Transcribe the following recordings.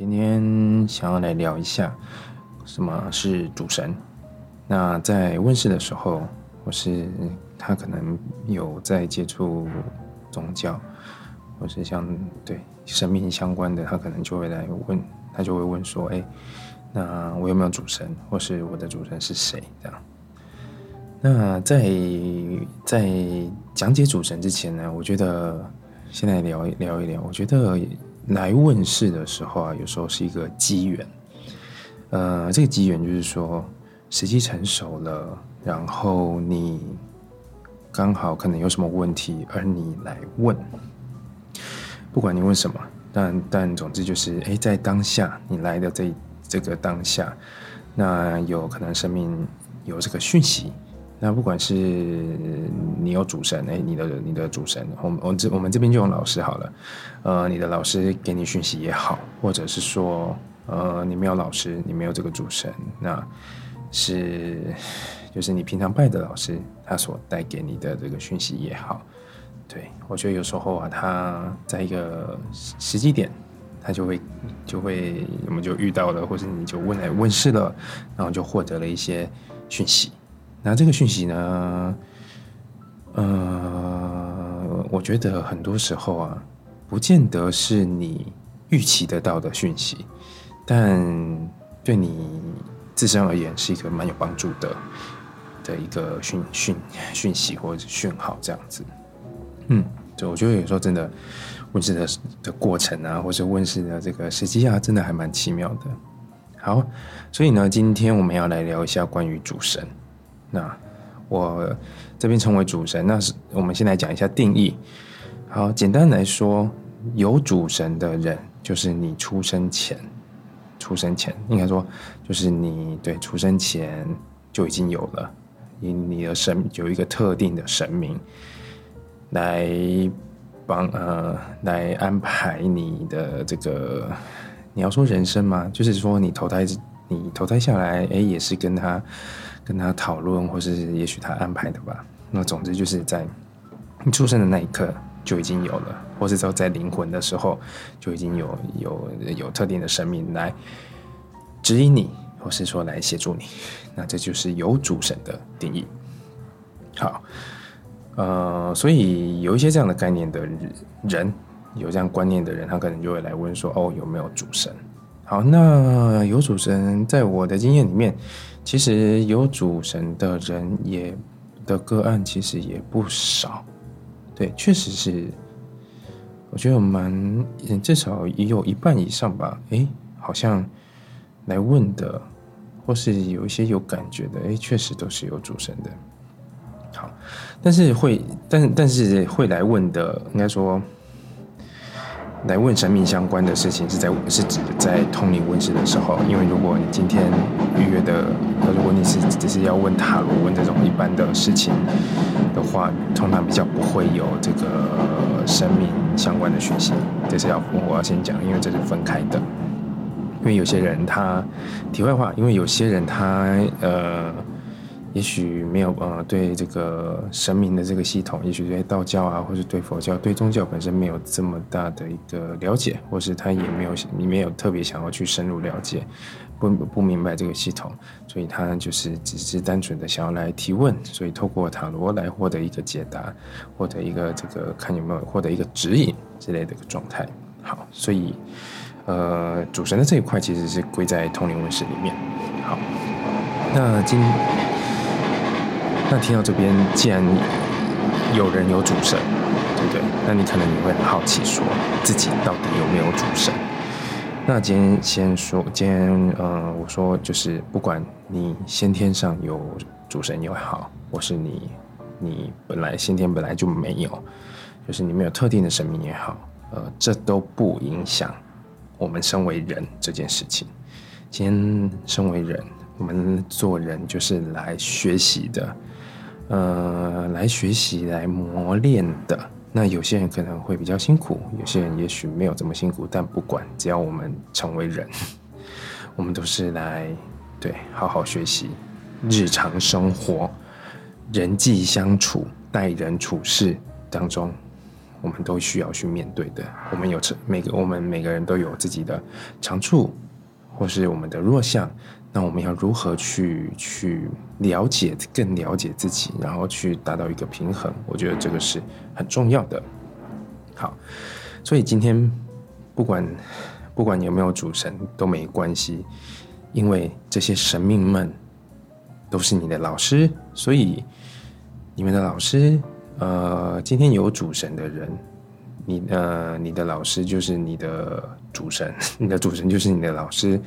今天想要来聊一下什么是主神。那在问世的时候，或是他可能有在接触宗教，或是像对生命相关的，他可能就会来问，他就会问说：“哎，那我有没有主神？或是我的主神是谁？”这样。那在在讲解主神之前呢，我觉得先来聊聊一聊。我觉得来问世的时候啊，有时候是一个机缘。呃，这个机缘就是说时机成熟了，然后你刚好可能有什么问题，而你来问。不管你问什么，但但总之就是，哎，在当下你来的这这个当下，那有可能生命有这个讯息。那不管是你有主神，哎，你的你的主神，我们我这我们这边就用老师好了，呃，你的老师给你讯息也好，或者是说，呃，你没有老师，你没有这个主神，那是就是你平常拜的老师，他所带给你的这个讯息也好，对我觉得有时候啊，他在一个时机点，他就会就会我们就遇到了，或者你就问来问世了，然后就获得了一些讯息。那这个讯息呢？呃，我觉得很多时候啊，不见得是你预期得到的讯息，但对你自身而言是一个蛮有帮助的的一个讯讯讯息或者讯号，这样子。嗯，就我觉得有时候真的问世的的过程啊，或者问世的这个时机啊，真的还蛮奇妙的。好，所以呢，今天我们要来聊一下关于主神。那我这边称为主神，那是我们先来讲一下定义。好，简单来说，有主神的人，就是你出生前，出生前应该说，就是你对出生前就已经有了，以你的神有一个特定的神明来帮呃来安排你的这个，你要说人生吗？就是说你投胎，你投胎下来，哎，也是跟他。跟他讨论，或是也许他安排的吧。那总之就是在你出生的那一刻就已经有了，或是说在灵魂的时候就已经有有有特定的生命来指引你，或是说来协助你。那这就是有主神的定义。好，呃，所以有一些这样的概念的人，有这样观念的人，他可能就会来问说：“哦，有没有主神？”好，那有主神，在我的经验里面。其实有主神的人也的个案其实也不少，对，确实是，我觉得蛮至少也有一半以上吧。哎，好像来问的，或是有一些有感觉的，哎，确实都是有主神的。好，但是会，但但是会来问的，应该说。来问神明相关的事情，是在是指在通灵问世的时候，因为如果你今天预约的，如果你是只是要问塔罗问这种一般的事情的话，通常比较不会有这个神明相关的讯息。这是要我要先讲，因为这是分开的。因为有些人他题外话，因为有些人他呃。也许没有呃，对这个神明的这个系统，也许对道教啊，或者对佛教、对宗教本身没有这么大的一个了解，或是他也没有你没有特别想要去深入了解，不不明白这个系统，所以他就是只是单纯的想要来提问，所以透过塔罗来获得一个解答，获得一个这个看有没有获得一个指引之类的一个状态。好，所以呃，主神的这一块其实是归在通灵问世里面。好，那今。那听到这边，既然有人有主神，对不对？那你可能你会很好奇，说自己到底有没有主神？那今天先说，今天呃，我说就是不管你先天上有主神也好，或是你你本来先天本来就没有，就是你没有特定的神明也好，呃，这都不影响我们身为人这件事情。今天身为人，我们做人就是来学习的。呃，来学习、来磨练的。那有些人可能会比较辛苦，有些人也许没有这么辛苦。但不管，只要我们成为人，我们都是来对好好学习日常生活、人际相处、待人处事当中，我们都需要去面对的。我们有每个我们每个人都有自己的长处，或是我们的弱项。那我们要如何去去了解、更了解自己，然后去达到一个平衡？我觉得这个是很重要的。好，所以今天不管不管有没有主神都没关系，因为这些神明们都是你的老师，所以你们的老师，呃，今天有主神的人，你呃，你的老师就是你的主神，你的主神就是你的老师，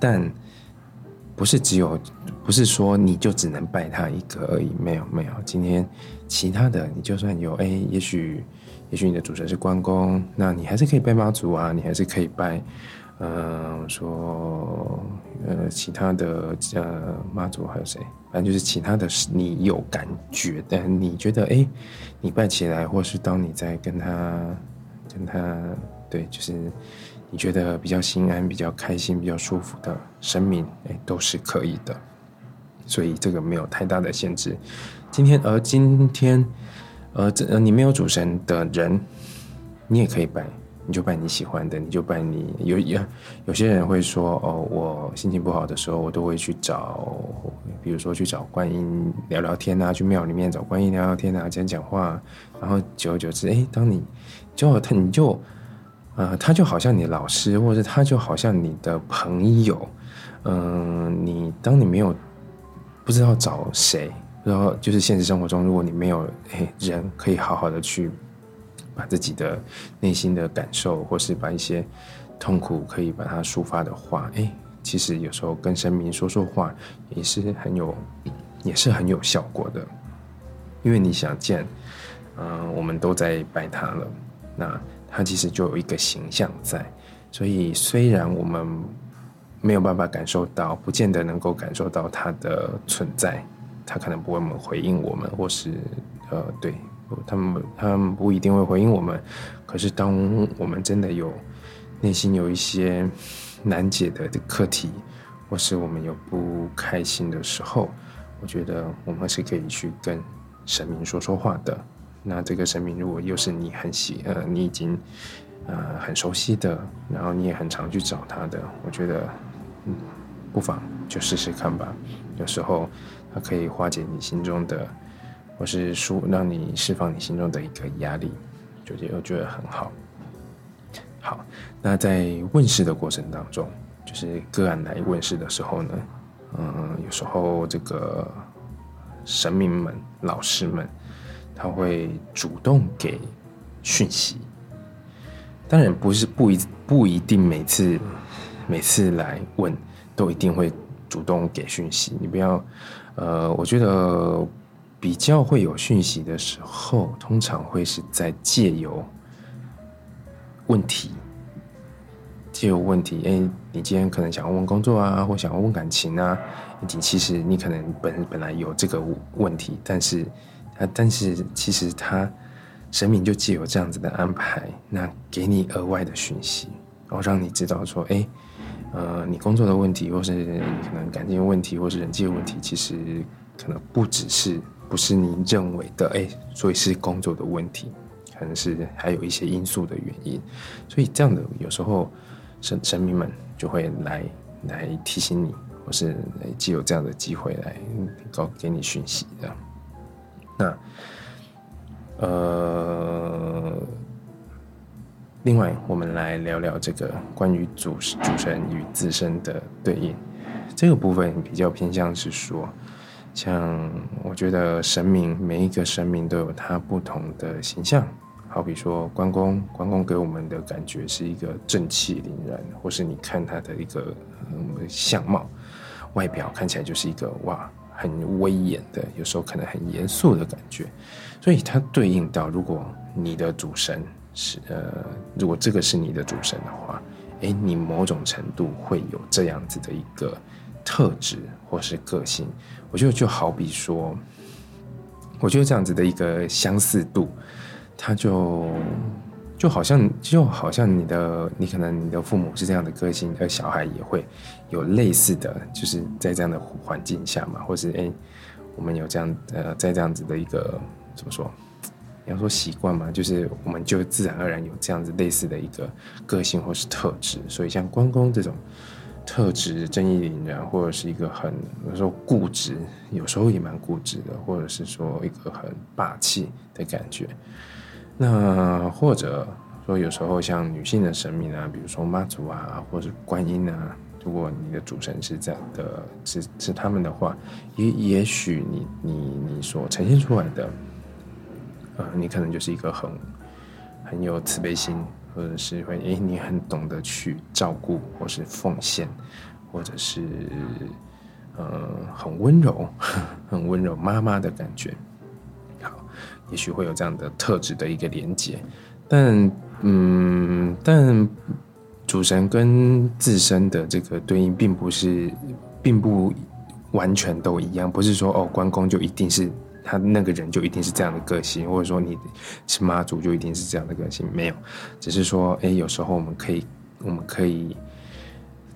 但。不是只有，不是说你就只能拜他一个而已，没有没有。今天其他的，你就算有，哎，也许也许你的主神是关公，那你还是可以拜妈祖啊，你还是可以拜，嗯，说呃其他的呃妈祖还有谁，反正就是其他的，你有感觉的，你觉得哎，你拜起来，或是当你在跟他跟他对，就是。你觉得比较心安、比较开心、比较舒服的生命，哎，都是可以的。所以这个没有太大的限制。今天，而今天，呃，这呃，你没有主神的人，你也可以拜，你就拜你喜欢的，你就拜你有有有些人会说，哦，我心情不好的时候，我都会去找，比如说去找观音聊聊天啊，去庙里面找观音聊聊天啊，讲讲话，然后久而久之，哎，当你就他你就。呃，他就好像你老师，或者他就好像你的朋友。嗯，你当你没有不知道找谁，然后就是现实生活中，如果你没有诶人可以好好的去把自己的内心的感受，或是把一些痛苦可以把它抒发的话，哎，其实有时候跟神明说说话也是很有，也是很有效果的。因为你想见，嗯，我们都在拜他了，那。它其实就有一个形象在，所以虽然我们没有办法感受到，不见得能够感受到它的存在，它可能不会回应我们，或是呃，对他们，他们不一定会回应我们。可是当我们真的有内心有一些难解的课题，或是我们有不开心的时候，我觉得我们是可以去跟神明说说话的。那这个神明如果又是你很喜呃，你已经呃很熟悉的，然后你也很常去找他的，我觉得嗯，不妨就试试看吧。有时候它可以化解你心中的，或是舒让你释放你心中的一个压力，就觉得觉得很好。好，那在问世的过程当中，就是个案来问世的时候呢，嗯，有时候这个神明们、老师们。他会主动给讯息，当然不是不一不一定每次每次来问都一定会主动给讯息。你不要，呃，我觉得比较会有讯息的时候，通常会是在借由问题，借由问题，哎，你今天可能想要问工作啊，或想要问感情啊，以及其实你可能本本来有这个问题，但是。啊！但是其实他神明就既有这样子的安排，那给你额外的讯息，然后让你知道说，哎，呃，你工作的问题，或是可能感情问题，或是人际问题，其实可能不只是不是你认为的，哎，所以是工作的问题，可能是还有一些因素的原因。所以这样的有时候神神明们就会来来提醒你，或是既有这样的机会来告给你讯息的。那，呃，另外，我们来聊聊这个关于主主神与自身的对应。这个部分比较偏向是说，像我觉得神明每一个神明都有它不同的形象。好比说关公，关公给我们的感觉是一个正气凛然，或是你看他的一个相貌、外表看起来就是一个哇。很威严的，有时候可能很严肃的感觉，所以它对应到，如果你的主神是呃，如果这个是你的主神的话，诶，你某种程度会有这样子的一个特质或是个性。我觉得就好比说，我觉得这样子的一个相似度，它就。就好像就好像你的你可能你的父母是这样的个性，而小孩也会有类似的，就是在这样的环境下嘛，或是哎，我们有这样呃，在这样子的一个怎么说，你要说习惯嘛，就是我们就自然而然有这样子类似的一个个性或是特质。所以像关公这种特质，正义凛然，或者是一个很有时候固执，有时候也蛮固执的，或者是说一个很霸气的感觉。那或者说有时候像女性的神明啊，比如说妈祖啊，或者观音啊。如果你的主神是这样的，是是他们的话，也也许你你你所呈现出来的，呃，你可能就是一个很很有慈悲心，或者是会诶，你很懂得去照顾，或是奉献，或者是呃很温柔，很温柔妈妈的感觉。也许会有这样的特质的一个连接，但嗯，但。主神跟自身的这个对应，并不是，并不完全都一样。不是说哦，关公就一定是他那个人就一定是这样的个性，或者说你是妈祖就一定是这样的个性，没有。只是说，哎，有时候我们可以，我们可以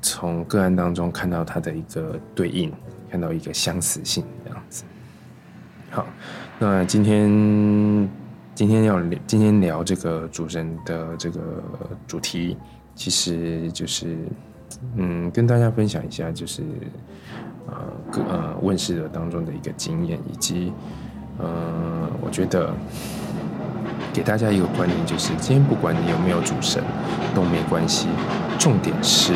从个案当中看到他的一个对应，看到一个相似性这样子。好，那今天今天要今天聊这个主神的这个主题。其实就是，嗯，跟大家分享一下，就是呃，个呃问世的当中的一个经验，以及呃，我觉得给大家一个观念，就是今天不管你有没有主神都没关系，重点是，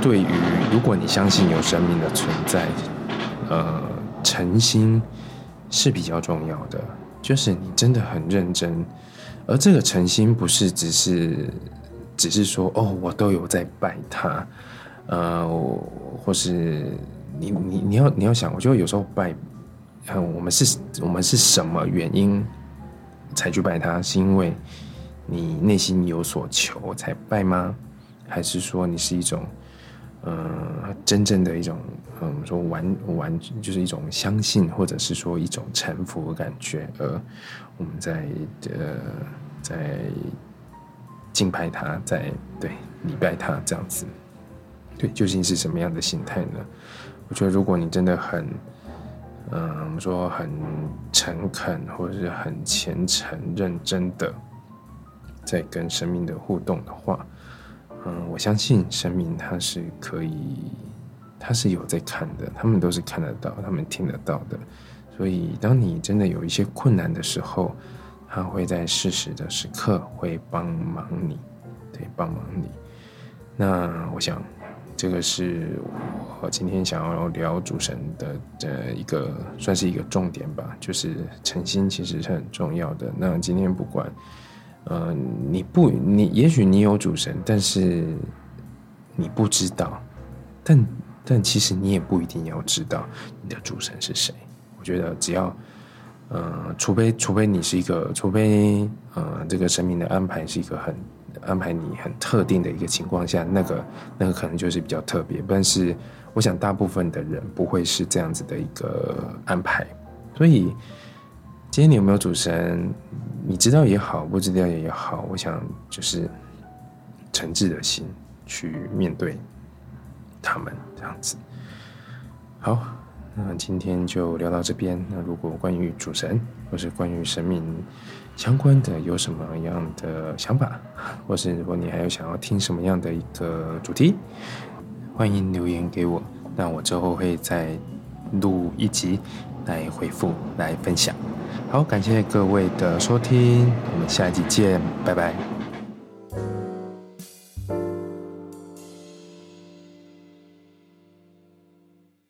对于如果你相信有生命的存在，呃，诚心是比较重要的，就是你真的很认真，而这个诚心不是只是。只是说哦，我都有在拜他，呃，或是你你你要你要想，我觉得有时候拜，嗯，我们是我们是什么原因才去拜他？是因为你内心有所求才拜吗？还是说你是一种，呃，真正的一种，嗯，说完完就是一种相信，或者是说一种臣服的感觉？而我们在呃在。敬拜他，在对礼拜他这样子，对，究竟是什么样的心态呢？我觉得，如果你真的很，嗯，我们说很诚恳，或者是很虔诚、认真的在跟生命的互动的话，嗯，我相信神明他是可以，他是有在看的，他们都是看得到，他们听得到的。所以，当你真的有一些困难的时候，他会在适时的时刻会帮忙你，对，帮忙你。那我想，这个是我今天想要聊主神的的一个，算是一个重点吧。就是诚心其实是很重要的。那今天不管，呃，你不，你也许你有主神，但是你不知道，但但其实你也不一定要知道你的主神是谁。我觉得只要。呃，除非除非你是一个，除非呃，这个神明的安排是一个很安排你很特定的一个情况下，那个那个可能就是比较特别。但是，我想大部分的人不会是这样子的一个安排。所以，今天你有没有主神？你知道也好，不知道也好，我想就是诚挚的心去面对他们这样子。好。那今天就聊到这边。那如果关于主神或是关于神明相关的有什么样的想法，或是如果你还有想要听什么样的一个主题，欢迎留言给我。那我之后会再录一集来回复来分享。好，感谢各位的收听，我们下一集见，拜拜。